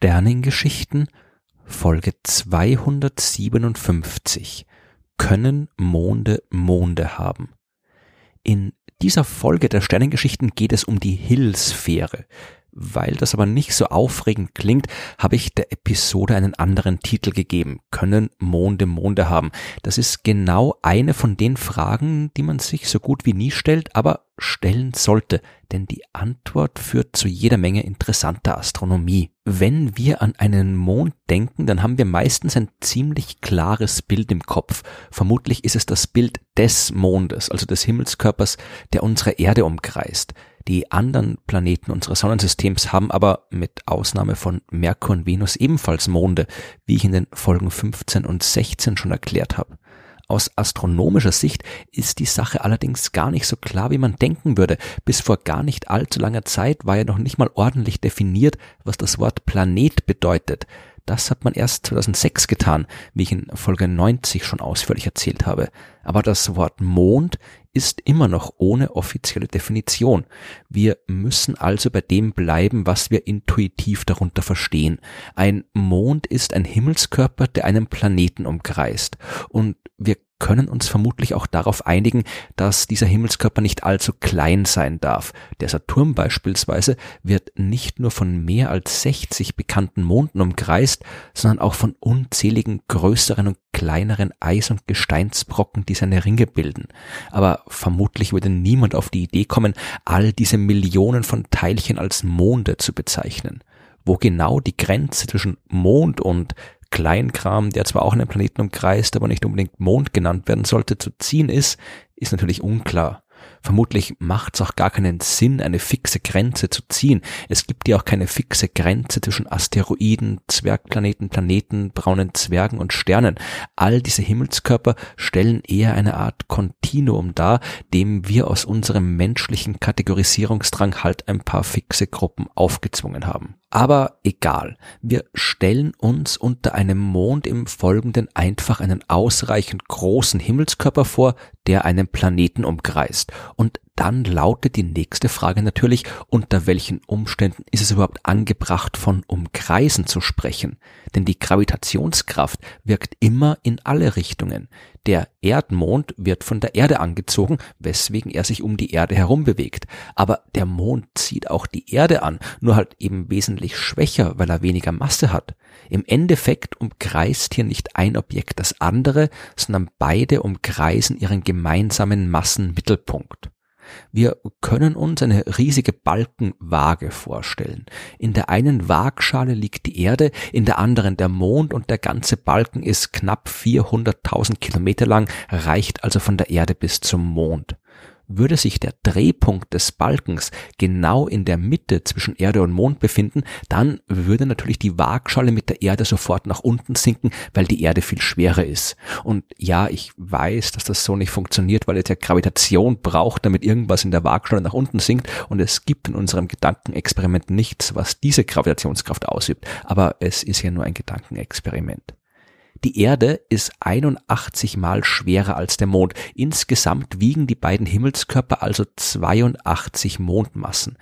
Sternengeschichten Folge 257 Können Monde Monde haben? In dieser Folge der Sternengeschichten geht es um die Hill-Sphäre. Weil das aber nicht so aufregend klingt, habe ich der Episode einen anderen Titel gegeben. Können Monde Monde haben? Das ist genau eine von den Fragen, die man sich so gut wie nie stellt, aber stellen sollte, denn die Antwort führt zu jeder Menge interessanter Astronomie. Wenn wir an einen Mond denken, dann haben wir meistens ein ziemlich klares Bild im Kopf. Vermutlich ist es das Bild des Mondes, also des Himmelskörpers, der unsere Erde umkreist. Die anderen Planeten unseres Sonnensystems haben aber mit Ausnahme von Merkur und Venus ebenfalls Monde, wie ich in den Folgen 15 und 16 schon erklärt habe. Aus astronomischer Sicht ist die Sache allerdings gar nicht so klar, wie man denken würde. Bis vor gar nicht allzu langer Zeit war ja noch nicht mal ordentlich definiert, was das Wort Planet bedeutet. Das hat man erst 2006 getan, wie ich in Folge 90 schon ausführlich erzählt habe. Aber das Wort Mond ist immer noch ohne offizielle Definition. Wir müssen also bei dem bleiben, was wir intuitiv darunter verstehen. Ein Mond ist ein Himmelskörper, der einen Planeten umkreist. Und wir können uns vermutlich auch darauf einigen, dass dieser Himmelskörper nicht allzu klein sein darf. Der Saturn beispielsweise wird nicht nur von mehr als 60 bekannten Monden umkreist, sondern auch von unzähligen größeren und kleineren Eis- und Gesteinsbrocken, die seine Ringe bilden. Aber vermutlich würde niemand auf die Idee kommen, all diese Millionen von Teilchen als Monde zu bezeichnen. Wo genau die Grenze zwischen Mond und Kleinkram, der zwar auch einen Planeten umkreist, aber nicht unbedingt Mond genannt werden sollte, zu ziehen ist, ist natürlich unklar. Vermutlich macht es auch gar keinen Sinn, eine fixe Grenze zu ziehen. Es gibt ja auch keine fixe Grenze zwischen Asteroiden, Zwergplaneten, Planeten, braunen Zwergen und Sternen. All diese Himmelskörper stellen eher eine Art Kontinuum dar, dem wir aus unserem menschlichen Kategorisierungsdrang halt ein paar fixe Gruppen aufgezwungen haben. Aber egal, wir stellen uns unter einem Mond im Folgenden einfach einen ausreichend großen Himmelskörper vor, der einen Planeten umkreist. Und dann lautet die nächste Frage natürlich, unter welchen Umständen ist es überhaupt angebracht, von Umkreisen zu sprechen? Denn die Gravitationskraft wirkt immer in alle Richtungen. Der Erdmond wird von der Erde angezogen, weswegen er sich um die Erde herum bewegt. Aber der Mond zieht auch die Erde an, nur halt eben wesentlich schwächer, weil er weniger Masse hat. Im Endeffekt umkreist hier nicht ein Objekt das andere, sondern beide umkreisen ihren gemeinsamen Massenmittelpunkt. Wir können uns eine riesige Balkenwaage vorstellen. In der einen Waagschale liegt die Erde, in der anderen der Mond und der ganze Balken ist knapp 400.000 Kilometer lang, reicht also von der Erde bis zum Mond. Würde sich der Drehpunkt des Balkens genau in der Mitte zwischen Erde und Mond befinden, dann würde natürlich die Waagschale mit der Erde sofort nach unten sinken, weil die Erde viel schwerer ist. Und ja, ich weiß, dass das so nicht funktioniert, weil es ja Gravitation braucht, damit irgendwas in der Waagschale nach unten sinkt und es gibt in unserem Gedankenexperiment nichts, was diese Gravitationskraft ausübt. Aber es ist ja nur ein Gedankenexperiment. Die Erde ist 81 mal schwerer als der Mond. Insgesamt wiegen die beiden Himmelskörper also 82 Mondmassen.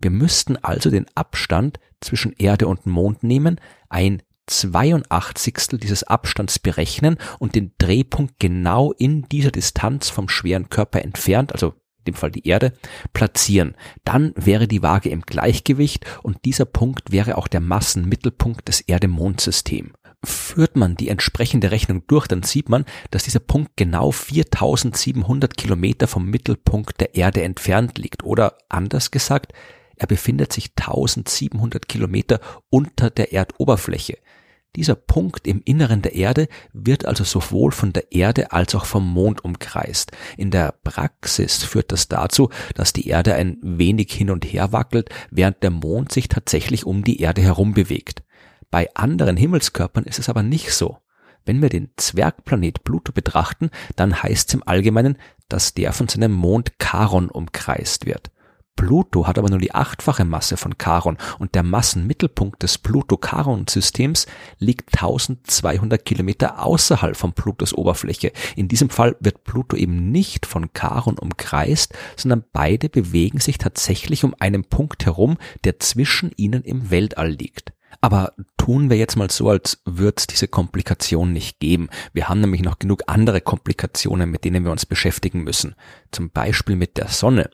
Wir müssten also den Abstand zwischen Erde und Mond nehmen, ein 82. dieses Abstands berechnen und den Drehpunkt genau in dieser Distanz vom schweren Körper entfernt, also in dem Fall die Erde, platzieren. Dann wäre die Waage im Gleichgewicht und dieser Punkt wäre auch der Massenmittelpunkt des Erde-Mond-Systems. Führt man die entsprechende Rechnung durch, dann sieht man, dass dieser Punkt genau 4700 Kilometer vom Mittelpunkt der Erde entfernt liegt. Oder anders gesagt, er befindet sich 1700 Kilometer unter der Erdoberfläche. Dieser Punkt im Inneren der Erde wird also sowohl von der Erde als auch vom Mond umkreist. In der Praxis führt das dazu, dass die Erde ein wenig hin und her wackelt, während der Mond sich tatsächlich um die Erde herum bewegt. Bei anderen Himmelskörpern ist es aber nicht so. Wenn wir den Zwergplanet Pluto betrachten, dann heißt es im Allgemeinen, dass der von seinem Mond Charon umkreist wird. Pluto hat aber nur die achtfache Masse von Charon und der Massenmittelpunkt des Pluto-Charon-Systems liegt 1200 Kilometer außerhalb von Plutos Oberfläche. In diesem Fall wird Pluto eben nicht von Charon umkreist, sondern beide bewegen sich tatsächlich um einen Punkt herum, der zwischen ihnen im Weltall liegt. Aber tun wir jetzt mal so, als würde es diese Komplikation nicht geben. Wir haben nämlich noch genug andere Komplikationen, mit denen wir uns beschäftigen müssen. Zum Beispiel mit der Sonne.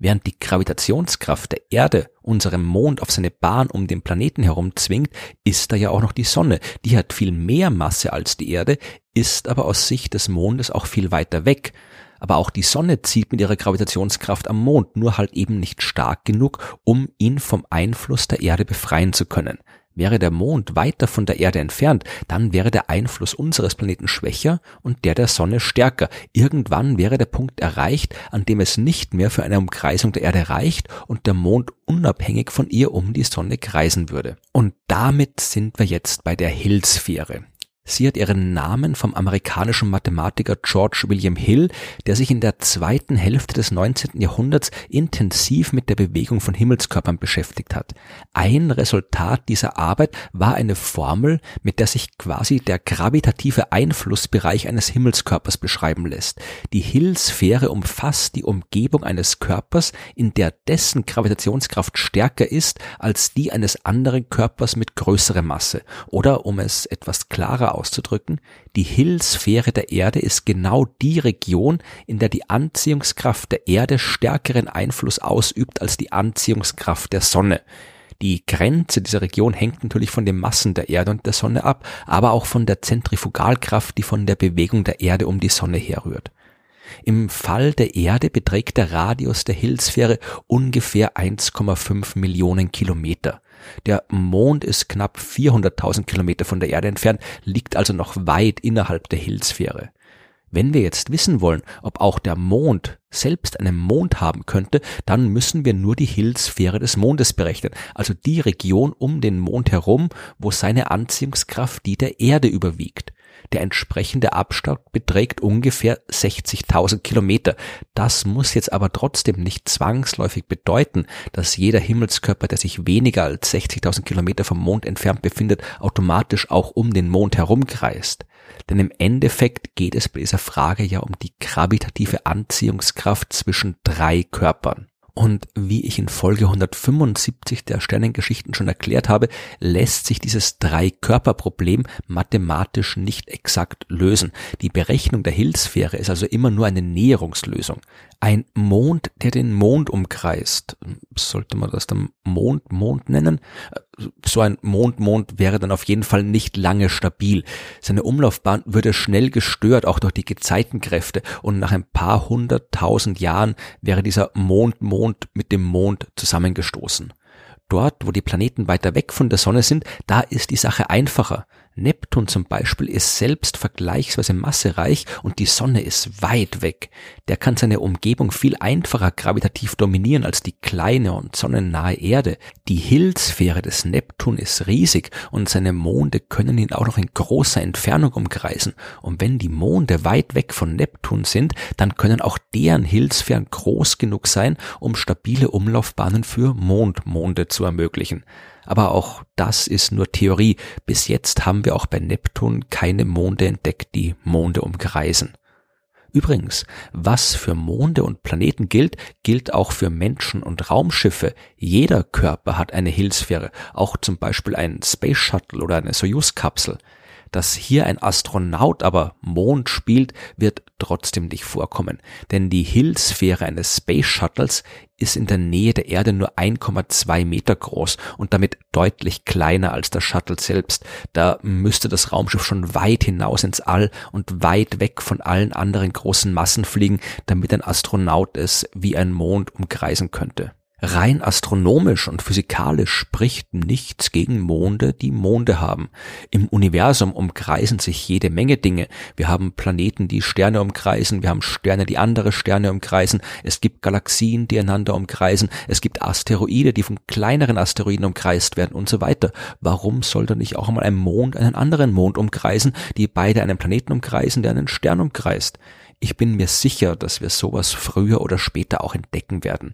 Während die Gravitationskraft der Erde unserem Mond auf seine Bahn um den Planeten herum zwingt, ist da ja auch noch die Sonne. Die hat viel mehr Masse als die Erde, ist aber aus Sicht des Mondes auch viel weiter weg. Aber auch die Sonne zieht mit ihrer Gravitationskraft am Mond, nur halt eben nicht stark genug, um ihn vom Einfluss der Erde befreien zu können. Wäre der Mond weiter von der Erde entfernt, dann wäre der Einfluss unseres Planeten schwächer und der der Sonne stärker. Irgendwann wäre der Punkt erreicht, an dem es nicht mehr für eine Umkreisung der Erde reicht und der Mond unabhängig von ihr um die Sonne kreisen würde. Und damit sind wir jetzt bei der Hill-Sphäre. Sie hat ihren Namen vom amerikanischen Mathematiker George William Hill, der sich in der zweiten Hälfte des 19. Jahrhunderts intensiv mit der Bewegung von Himmelskörpern beschäftigt hat. Ein Resultat dieser Arbeit war eine Formel, mit der sich quasi der gravitative Einflussbereich eines Himmelskörpers beschreiben lässt. Die Hill-Sphäre umfasst die Umgebung eines Körpers, in der dessen Gravitationskraft stärker ist als die eines anderen Körpers mit größerer Masse. Oder um es etwas klarer auszudrücken, die Hill-Sphäre der Erde ist genau die Region, in der die Anziehungskraft der Erde stärkeren Einfluss ausübt als die Anziehungskraft der Sonne. Die Grenze dieser Region hängt natürlich von den Massen der Erde und der Sonne ab, aber auch von der Zentrifugalkraft, die von der Bewegung der Erde um die Sonne herrührt. Im Fall der Erde beträgt der Radius der Hillsphäre ungefähr 1,5 Millionen Kilometer. Der Mond ist knapp 400.000 Kilometer von der Erde entfernt, liegt also noch weit innerhalb der Hillsphäre. Wenn wir jetzt wissen wollen, ob auch der Mond selbst einen Mond haben könnte, dann müssen wir nur die Hillsphäre des Mondes berechnen, also die Region um den Mond herum, wo seine Anziehungskraft die der Erde überwiegt. Der entsprechende Abstand beträgt ungefähr 60.000 Kilometer. Das muss jetzt aber trotzdem nicht zwangsläufig bedeuten, dass jeder Himmelskörper, der sich weniger als 60.000 Kilometer vom Mond entfernt befindet, automatisch auch um den Mond herumkreist. Denn im Endeffekt geht es bei dieser Frage ja um die gravitative Anziehungskraft zwischen drei Körpern. Und wie ich in Folge 175 der Sternengeschichten schon erklärt habe, lässt sich dieses Drei-Körper-Problem mathematisch nicht exakt lösen. Die Berechnung der Hillsphäre ist also immer nur eine Näherungslösung. Ein Mond, der den Mond umkreist, sollte man das dann Mond-Mond nennen? So ein Mond-Mond wäre dann auf jeden Fall nicht lange stabil. Seine Umlaufbahn würde schnell gestört, auch durch die Gezeitenkräfte, und nach ein paar hunderttausend Jahren wäre dieser Mond-Mond mit dem Mond zusammengestoßen. Dort, wo die Planeten weiter weg von der Sonne sind, da ist die Sache einfacher. Neptun zum Beispiel ist selbst vergleichsweise massereich und die Sonne ist weit weg. Der kann seine Umgebung viel einfacher gravitativ dominieren als die kleine und sonnennahe Erde. Die Hillsphäre des Neptun ist riesig und seine Monde können ihn auch noch in großer Entfernung umkreisen. Und wenn die Monde weit weg von Neptun sind, dann können auch deren Hillsphären groß genug sein, um stabile Umlaufbahnen für Mondmonde zu ermöglichen. Aber auch das ist nur Theorie. Bis jetzt haben wir auch bei Neptun keine Monde entdeckt, die Monde umkreisen. Übrigens, was für Monde und Planeten gilt, gilt auch für Menschen und Raumschiffe. Jeder Körper hat eine Hillsphäre, auch zum Beispiel ein Space Shuttle oder eine Soyuz-Kapsel. Dass hier ein Astronaut aber Mond spielt, wird trotzdem nicht vorkommen, denn die Hillsphäre eines Space Shuttles ist in der Nähe der Erde nur 1,2 Meter groß und damit deutlich kleiner als der Shuttle selbst. Da müsste das Raumschiff schon weit hinaus ins All und weit weg von allen anderen großen Massen fliegen, damit ein Astronaut es wie ein Mond umkreisen könnte. Rein astronomisch und physikalisch spricht nichts gegen Monde, die Monde haben. Im Universum umkreisen sich jede Menge Dinge. Wir haben Planeten, die Sterne umkreisen, wir haben Sterne, die andere Sterne umkreisen, es gibt Galaxien, die einander umkreisen, es gibt Asteroide, die von kleineren Asteroiden umkreist werden und so weiter. Warum soll da nicht auch einmal ein Mond einen anderen Mond umkreisen, die beide einen Planeten umkreisen, der einen Stern umkreist? Ich bin mir sicher, dass wir sowas früher oder später auch entdecken werden.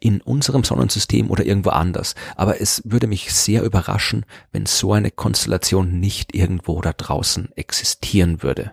In unserem Sonnensystem oder irgendwo anders. Aber es würde mich sehr überraschen, wenn so eine Konstellation nicht irgendwo da draußen existieren würde.